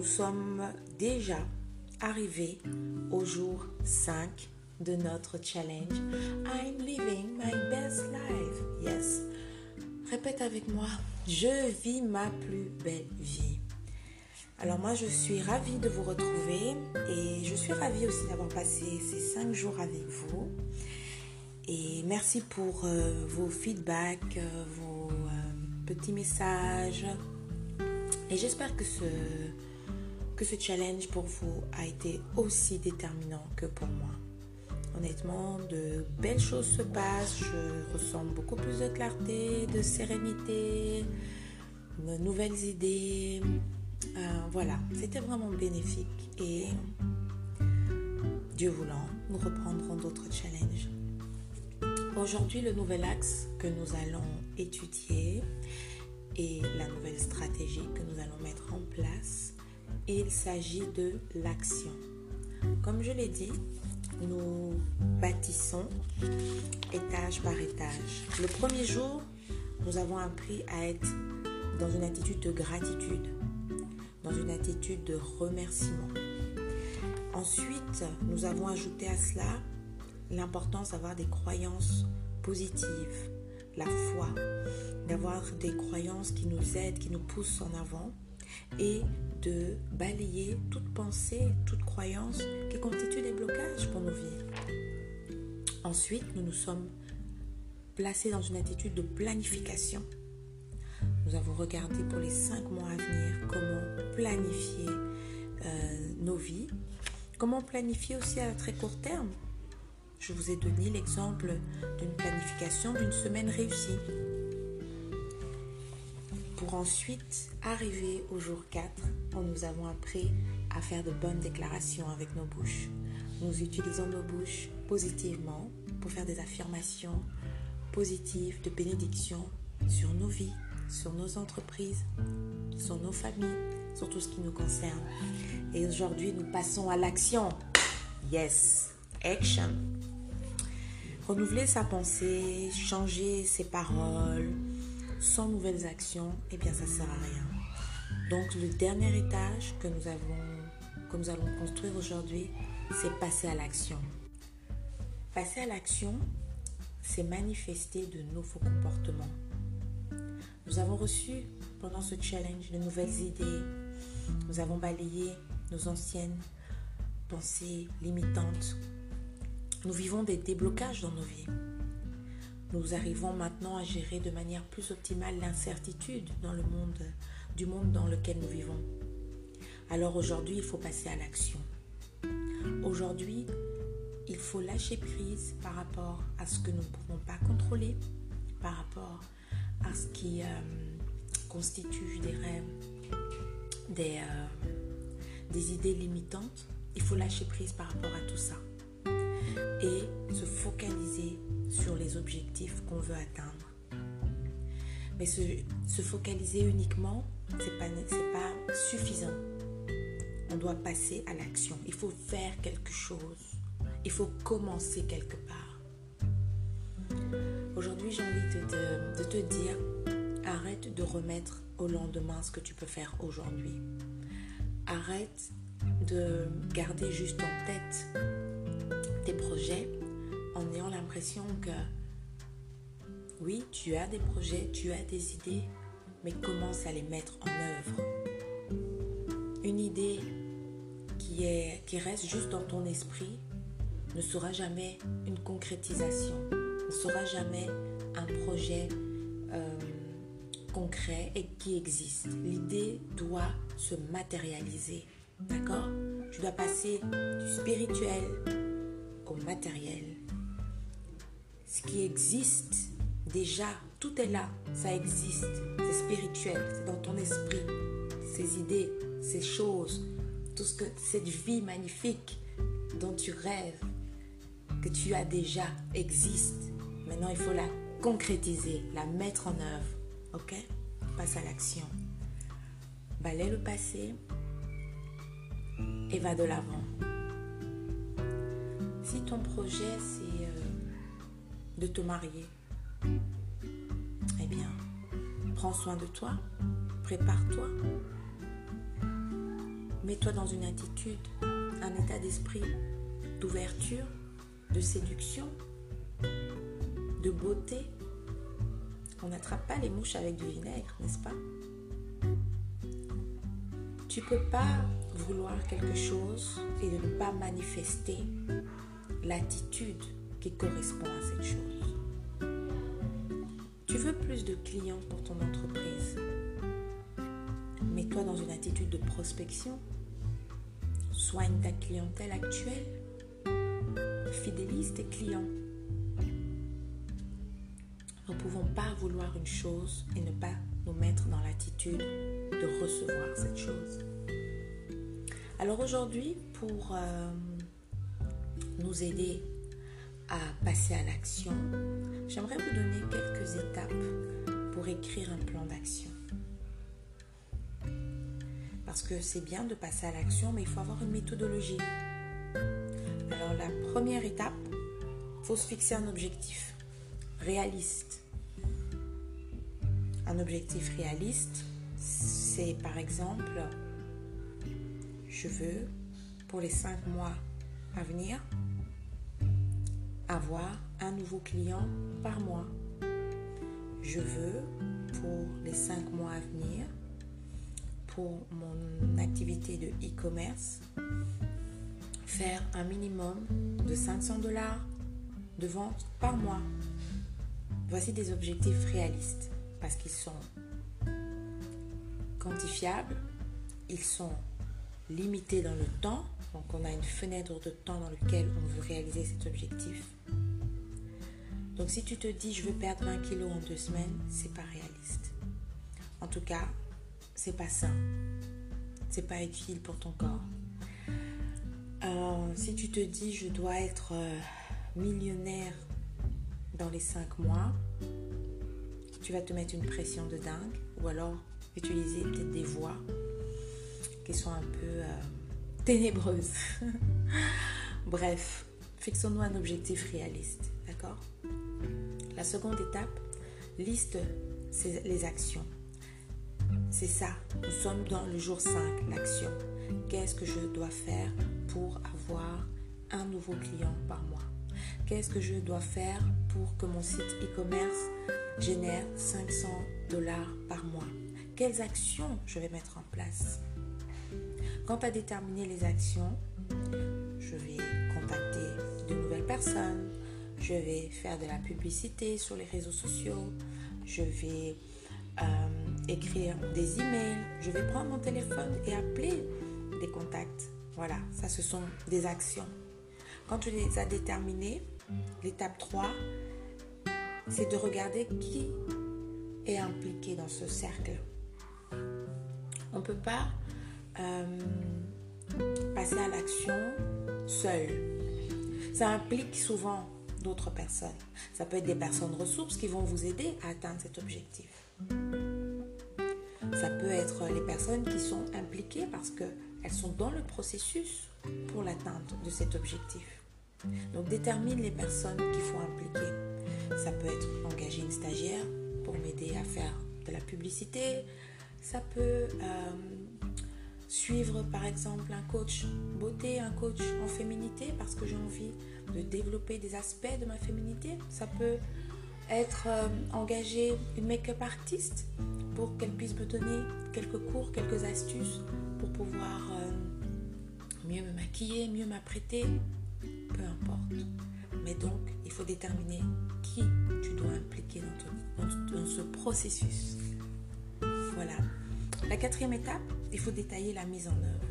nous sommes déjà arrivés au jour 5 de notre challenge. I'm living my best life. Yes. Répète avec moi. Je vis ma plus belle vie. Alors moi, je suis ravie de vous retrouver et je suis ravie aussi d'avoir passé ces 5 jours avec vous. Et merci pour euh, vos feedbacks, euh, vos euh, petits messages. Et j'espère que ce, que ce challenge pour vous a été aussi déterminant que pour moi. Honnêtement, de belles choses se passent. Je ressens beaucoup plus de clarté, de sérénité, de nouvelles idées. voilà, c'était vraiment bénéfique. Et Dieu voulant, nous reprendrons d'autres challenges. Aujourd'hui, le nouvel axe que nous allons étudier et la nouvelle stratégie que nous allons mettre en place, il s'agit de l'action. Comme je l'ai dit, nous bâtissons étage par étage. Le premier jour, nous avons appris à être dans une attitude de gratitude, dans une attitude de remerciement. Ensuite, nous avons ajouté à cela l'importance d'avoir des croyances positives, la foi, d'avoir des croyances qui nous aident, qui nous poussent en avant et de balayer toute pensée, toute croyance qui constitue des blocages pour nos vies. Ensuite, nous nous sommes placés dans une attitude de planification. Nous avons regardé pour les cinq mois à venir comment planifier euh, nos vies, comment planifier aussi à très court terme je vous ai donné l'exemple d'une planification d'une semaine réussie. Pour ensuite arriver au jour 4, où nous avons appris à faire de bonnes déclarations avec nos bouches. Nous utilisons nos bouches positivement pour faire des affirmations positives de bénédiction sur nos vies, sur nos entreprises, sur nos familles, sur tout ce qui nous concerne. Et aujourd'hui, nous passons à l'action. Yes, action renouveler sa pensée, changer ses paroles, sans nouvelles actions, eh bien ça sert à rien. Donc le dernier étage que nous avons, que nous allons construire aujourd'hui, c'est passer à l'action. Passer à l'action, c'est manifester de nouveaux comportements. Nous avons reçu pendant ce challenge de nouvelles idées. Nous avons balayé nos anciennes pensées limitantes nous vivons des déblocages dans nos vies. Nous arrivons maintenant à gérer de manière plus optimale l'incertitude dans le monde, du monde dans lequel nous vivons. Alors aujourd'hui, il faut passer à l'action. Aujourd'hui, il faut lâcher prise par rapport à ce que nous ne pouvons pas contrôler, par rapport à ce qui euh, constitue des rêves, des, euh, des idées limitantes. Il faut lâcher prise par rapport à tout ça et se focaliser sur les objectifs qu'on veut atteindre. Mais se, se focaliser uniquement, ce n'est pas, pas suffisant. On doit passer à l'action. Il faut faire quelque chose. Il faut commencer quelque part. Aujourd'hui, j'ai envie de, de te dire, arrête de remettre au lendemain ce que tu peux faire aujourd'hui. Arrête de garder juste en tête que oui, tu as des projets, tu as des idées, mais commence à les mettre en œuvre? Une idée qui, est, qui reste juste dans ton esprit ne sera jamais une concrétisation, ne sera jamais un projet euh, concret et qui existe. L'idée doit se matérialiser. D'accord? Tu dois passer du spirituel matériel. Ce qui existe, déjà, tout est là, ça existe. C'est spirituel, c'est dans ton esprit. Ces idées, ces choses, tout ce que cette vie magnifique dont tu rêves, que tu as déjà, existe. Maintenant, il faut la concrétiser, la mettre en œuvre. Ok? Passe à l'action. Balaye le passé et va de l'avant. Si ton projet c'est euh, de te marier, eh bien, prends soin de toi, prépare-toi. Mets-toi dans une attitude, un état d'esprit d'ouverture, de séduction, de beauté. On n'attrape pas les mouches avec du vinaigre, n'est-ce pas? Tu peux pas vouloir quelque chose et ne pas manifester l'attitude qui correspond à cette chose. Tu veux plus de clients pour ton entreprise. Mets-toi dans une attitude de prospection. Soigne ta clientèle actuelle. Fidélise tes clients. Nous ne pouvons pas vouloir une chose et ne pas nous mettre dans l'attitude de recevoir cette chose. Alors aujourd'hui, pour euh, nous aider à passer à l'action, j'aimerais vous donner quelques étapes pour écrire un plan d'action. Parce que c'est bien de passer à l'action, mais il faut avoir une méthodologie. Alors la première étape, il faut se fixer un objectif réaliste. Un objectif réaliste, c'est par exemple, je veux pour les cinq mois à venir avoir un nouveau client par mois. Je veux, pour les cinq mois à venir, pour mon activité de e-commerce, faire un minimum de 500 dollars de vente par mois. Voici des objectifs réalistes parce qu'ils sont quantifiables, ils sont limités dans le temps donc on a une fenêtre de temps dans laquelle on veut réaliser cet objectif. Donc si tu te dis je veux perdre 20 kilos en deux semaines, c'est pas réaliste. En tout cas, c'est pas sain. C'est pas utile pour ton corps. Euh, si tu te dis je dois être euh, millionnaire dans les 5 mois, tu vas te mettre une pression de dingue ou alors utiliser peut-être des voies qui sont un peu euh, Bref, fixons-nous un objectif réaliste, d'accord? La seconde étape, liste les actions. C'est ça, nous sommes dans le jour 5, l'action. Qu'est-ce que je dois faire pour avoir un nouveau client par mois? Qu'est-ce que je dois faire pour que mon site e-commerce génère 500 dollars par mois? Quelles actions je vais mettre en place? Quant à déterminer les actions, je vais contacter de nouvelles personnes, je vais faire de la publicité sur les réseaux sociaux, je vais euh, écrire des emails, je vais prendre mon téléphone et appeler des contacts. Voilà, ça ce sont des actions. Quand tu les as déterminées, l'étape 3, c'est de regarder qui est impliqué dans ce cercle. On ne peut pas euh, passer à l'action seul. Ça implique souvent d'autres personnes. Ça peut être des personnes ressources qui vont vous aider à atteindre cet objectif. Ça peut être les personnes qui sont impliquées parce qu'elles sont dans le processus pour l'atteinte de cet objectif. Donc détermine les personnes qu'il faut impliquer. Ça peut être engager une stagiaire pour m'aider à faire de la publicité. Ça peut euh, suivre par exemple un coach beauté, un coach en féminité parce que j'ai envie de développer des aspects de ma féminité. Ça peut être euh, engager une make-up artiste pour qu'elle puisse me donner quelques cours, quelques astuces pour pouvoir euh, mieux me maquiller, mieux m'apprêter, peu importe. Mais donc, il faut déterminer qui tu dois impliquer dans ce processus. Voilà. La quatrième étape, il faut détailler la mise en œuvre.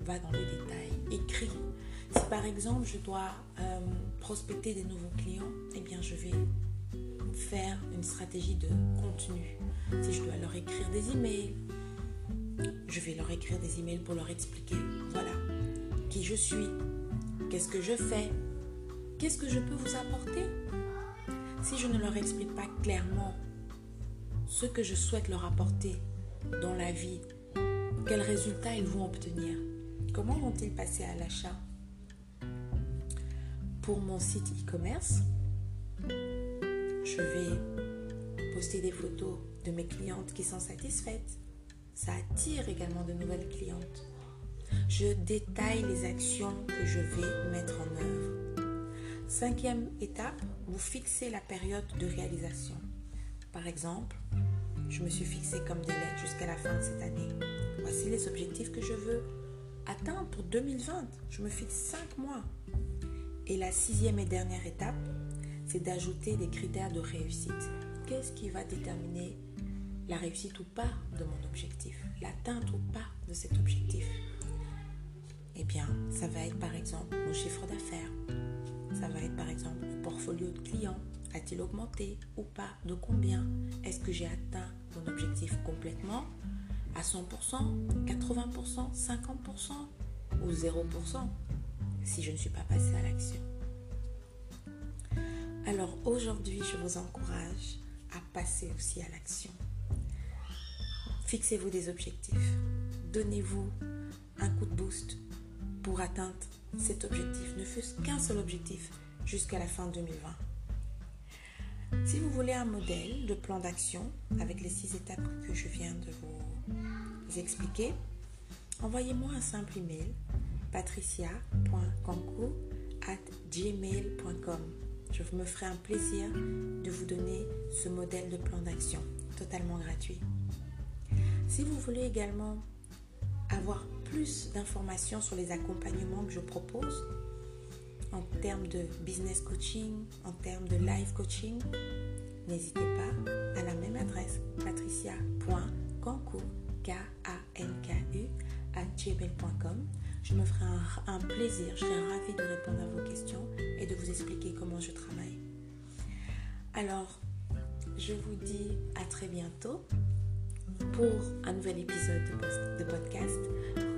Va dans le détail, écris. Si par exemple je dois euh, prospecter des nouveaux clients, eh bien je vais faire une stratégie de contenu. Si je dois leur écrire des emails, je vais leur écrire des emails pour leur expliquer, voilà, qui je suis, qu'est-ce que je fais, qu'est-ce que je peux vous apporter. Si je ne leur explique pas clairement ce que je souhaite leur apporter dans la vie, quels résultats ils vont obtenir? Comment vont-ils passer à l'achat? Pour mon site e-commerce, je vais poster des photos de mes clientes qui sont satisfaites. Ça attire également de nouvelles clientes. je détaille les actions que je vais mettre en œuvre. Cinquième étape, vous fixez la période de réalisation. Par exemple, je me suis fixé comme délai jusqu'à la fin de cette année. Voici les objectifs que je veux atteindre pour 2020. Je me fixe 5 mois. Et la sixième et dernière étape, c'est d'ajouter des critères de réussite. Qu'est-ce qui va déterminer la réussite ou pas de mon objectif, l'atteinte ou pas de cet objectif? Eh bien, ça va être par exemple mon chiffre d'affaires. Ça va être par exemple mon portfolio de clients. A-t-il augmenté ou pas? De combien? Est-ce que j'ai atteint mon objectif complètement? À 100%, 80%, 50% ou 0% si je ne suis pas passé à l'action Alors aujourd'hui, je vous encourage à passer aussi à l'action. Fixez-vous des objectifs. Donnez-vous un coup de boost pour atteindre cet objectif, ne fût-ce qu'un seul objectif jusqu'à la fin 2020. Si vous voulez un modèle de plan d'action avec les six étapes que je viens de vous expliquer, envoyez-moi un simple email patricia.cancou@gmail.com. Je me ferai un plaisir de vous donner ce modèle de plan d'action totalement gratuit. Si vous voulez également avoir plus d'informations sur les accompagnements que je propose en termes de business coaching, en termes de live coaching, n'hésitez pas à la même adresse patricia.cancu à gmail.com. Je me ferai un, plaisir, je serai ravie de répondre à vos questions et de vous expliquer comment je travaille. Alors, je vous dis à très bientôt pour un nouvel épisode de podcast.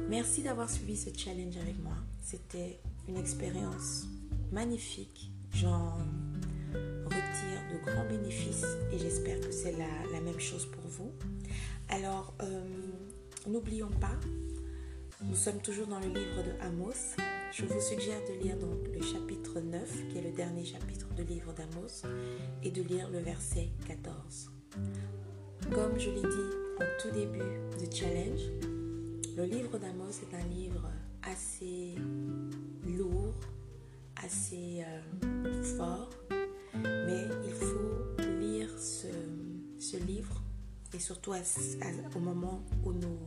Merci d'avoir suivi ce challenge avec moi. C'était une expérience magnifique. J'en retire de grands bénéfices et j'espère que c'est la, même chose pour vous. Alors, euh, n'oublions pas, nous sommes toujours dans le livre de Amos. Je vous suggère de lire donc le chapitre 9, qui est le dernier chapitre du livre d'Amos, et de lire le verset 14. Comme je l'ai dit au tout début du challenge, le livre d'Amos est un livre assez lourd, assez euh, fort, mais il faut lire ce, livre et surtout au moment où nous,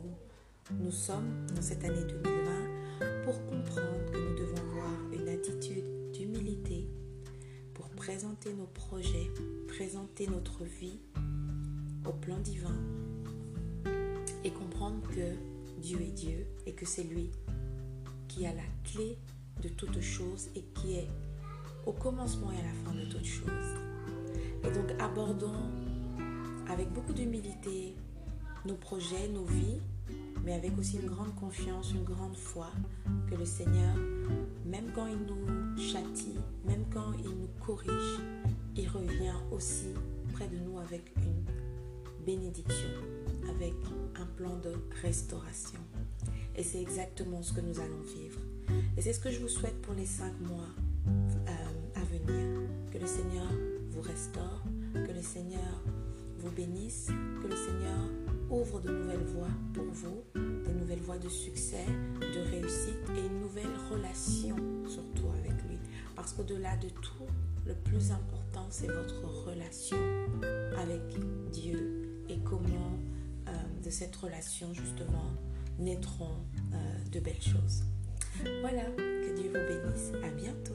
nous sommes dans cette année 2020 pour comprendre que nous devons avoir une attitude d'humilité pour présenter nos projets, présenter notre vie au plan divin et comprendre que Dieu est Dieu et que c'est lui qui a la clé de toutes choses et qui est au commencement et à la fin de toutes choses. Et donc abordons avec beaucoup d'humilité nos projets, nos vies, mais avec aussi une grande confiance, une grande foi que le Seigneur, même quand il nous châtie, même quand il nous corrige, il revient aussi près de nous avec une bénédiction, avec un plan de restauration. Et c'est exactement ce que nous allons vivre. Et c'est ce que je vous souhaite pour les cinq mois euh, à venir. Que le Seigneur vous restaure, que le Seigneur vous bénisse, que le Seigneur ouvre de nouvelles voies pour vous, des nouvelles voies de succès, de réussite et une nouvelle relation surtout avec lui. Parce qu'au-delà de tout, le plus important, c'est votre relation avec Dieu et comment euh, de cette relation justement naîtront euh, de belles choses. Voilà, que Dieu vous bénisse. À bientôt.